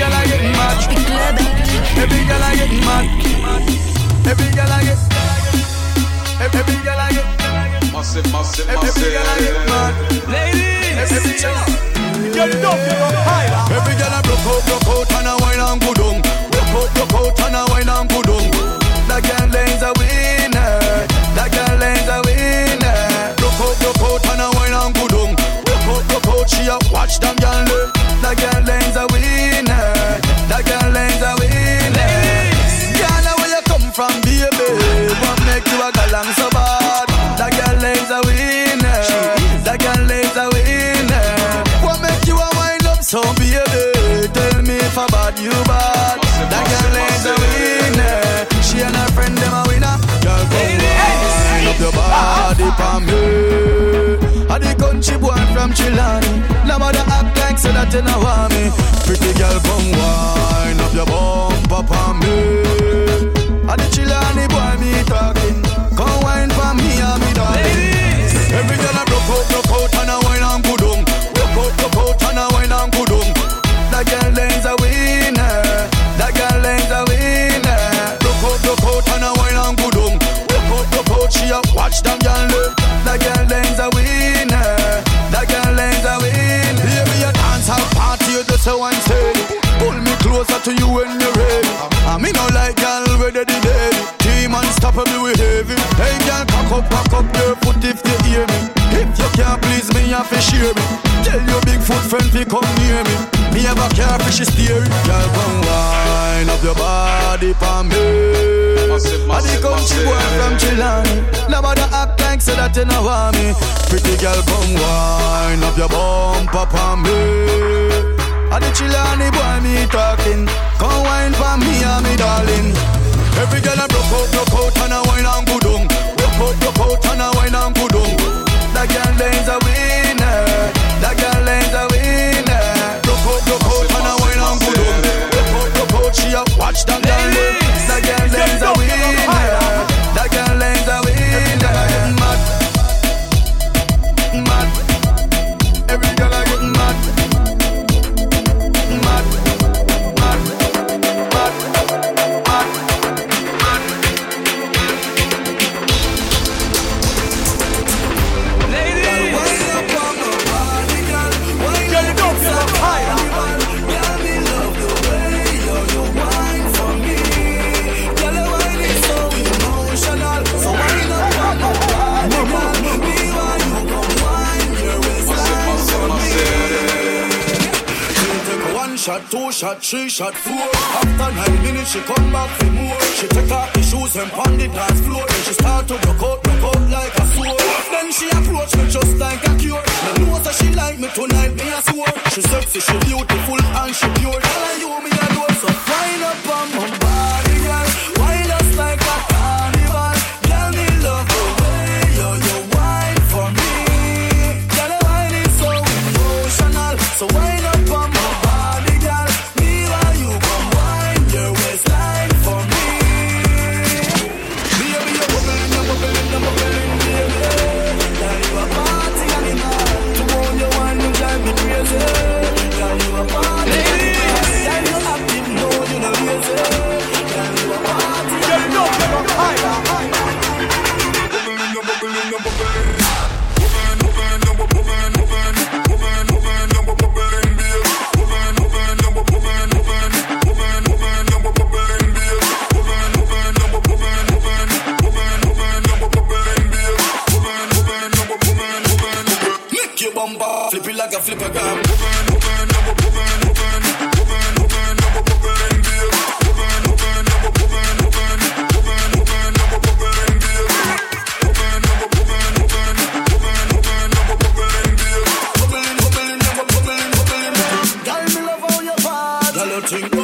girl I get mad. Every girl I get mad. Every girl I get. Every girl I get. Massive, massive, massive. Every girl I get mad. Ladies, every girl. You know you're higher. Every girl I broke out, broke out, and I wine and go down. Broke out, broke out, and I wine and So baby, tell me if I bad you bad. That girl ain't a winner. She and her friend them a winner. Girl, come on, up your body for me. I the country boy from Chilani. No matter act like say that you know me. Pretty girl, come wine up your bumper for me. care for share me. Tell your big foot friend to come near me. Me have a care for she steer. Girl, come wine up your body for me. Massive, massive, I come she boy from Chilani. Nobody act like say that you know me. Pretty girl, come wine up your bumper for me. two shot, three shot, four. After nine minutes, she come back for more. She take off the shoes and pound the dance floor. Then she start to rock out, rock out like a sword. Then she approach me just like a cure. I know that she like me tonight, me a swore. She sexy, she beautiful, and she thing.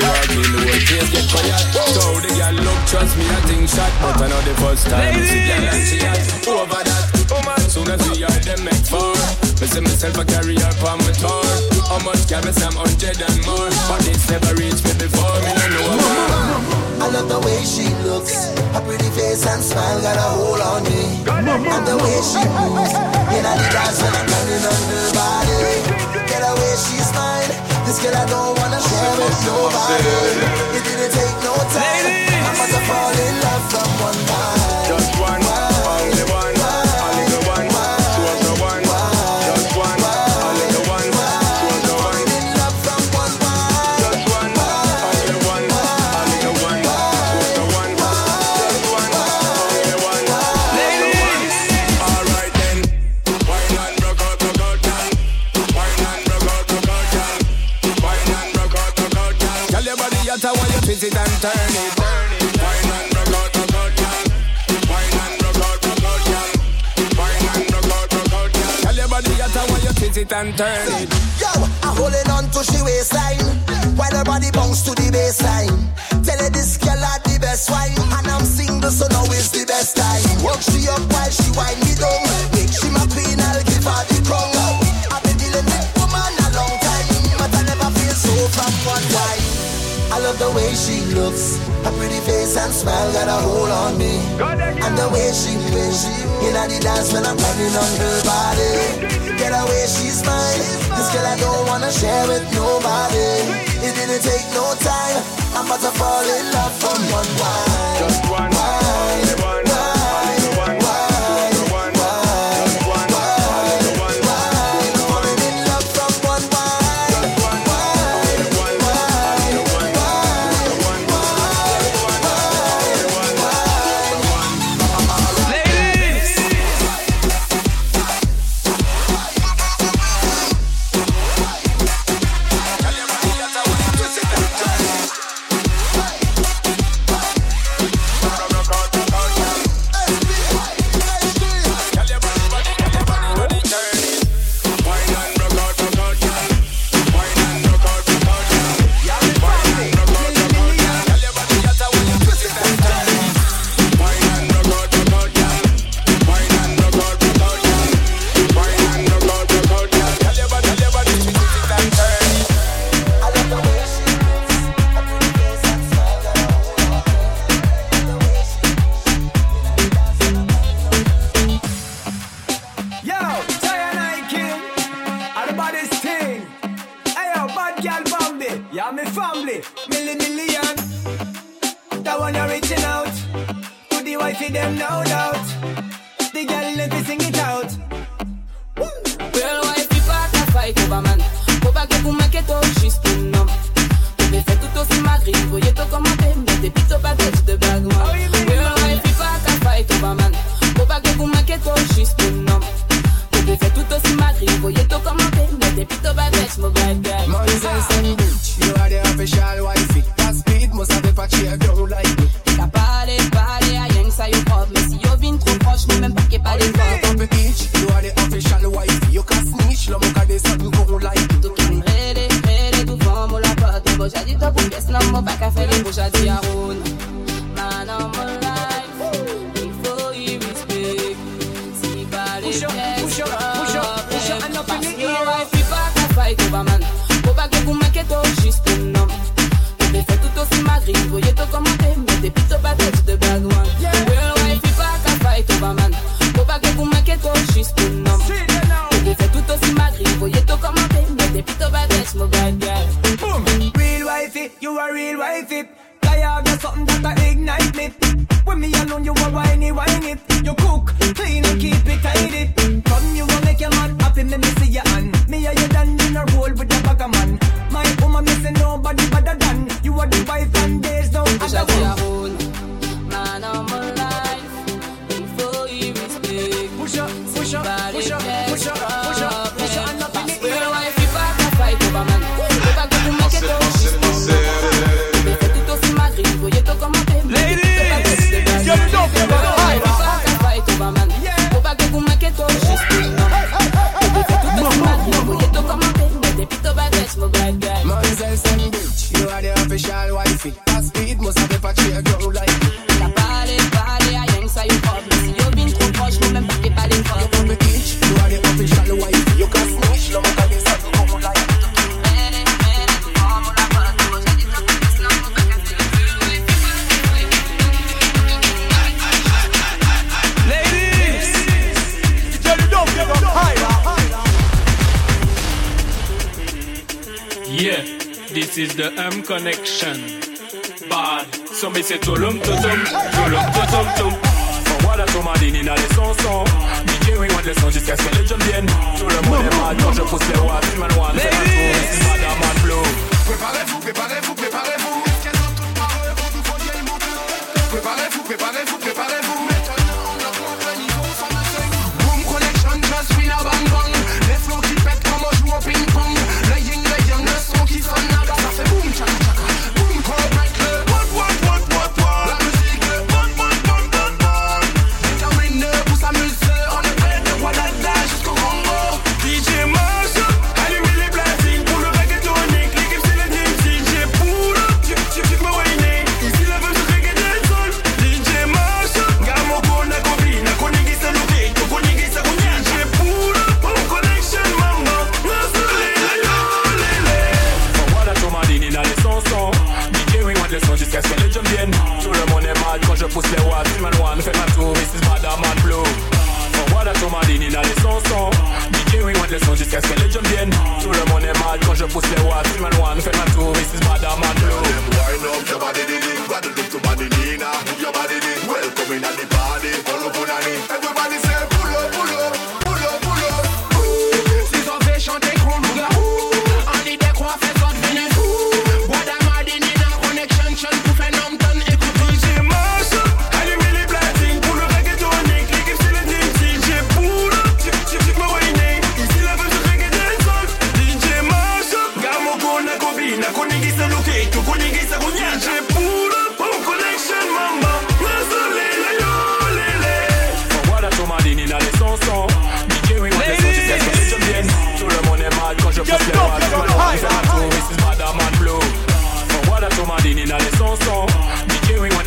she walk in, the whole place get quiet. So the girl look, trust me, I think shot, but I know the first time Ladies. she girl and she hot over that. Soon as we are them make four, me see myself a up on my tour. How much can me some hundred and more, but it's never reached me before. Me no know. I love the way she looks, her pretty face and smile got a hold on me, and the way she moves, you a the dance when I'm turning on her body. This girl I don't wanna share with nobody. It didn't take no time. I'm about to fall in love from one night. Your body you twist it and turn it. Yo, I'm holding on to she waistline. While her body bounce to the baseline. Tell her this girl had the best wine. And I'm single so now is the best time. Work she up while she wind me down. Make she my queen, I'll give her the crown love the way she looks. Her pretty face and smile got a hold on me. And the way she moves In the dance when I'm climbing on her body. Get away, she's mine. This girl I don't wanna share with nobody. It didn't take no time. I'm about to fall in love from one wine. Just one, only que vous This is the M connection. Bad. So me say tulum tutum, tulum tutum tum. Voilà ton madine in les chansons DJ oui on descend jusqu'à ce que les jeunes viennent Tout le monde est mal quand je pousse les DJ oui, moi le son jusqu'à ce que les jeunes viennent Tout le monde est mal quand je pousse les watts Man one, fais ma tour, this is Madame Man Blue voilà ton madine in les chansons DJ oui, moi le son jusqu'à ce que les jeunes viennent Tout le monde est mal quand je pousse les watts Man one, fais ma tour, this is Madame Man Blue Wind up your body, diddy. Waddle up to Madalena. Move your body, diddy. Welcome in at the party. On it. Everybody say pull up, pull up,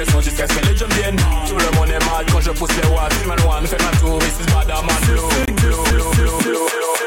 les sons jusqu'à ce que les jeux viennent. Tout le monde est mal quand je pousse les watts. Man one fait ma tour, ici blue, blue, blue.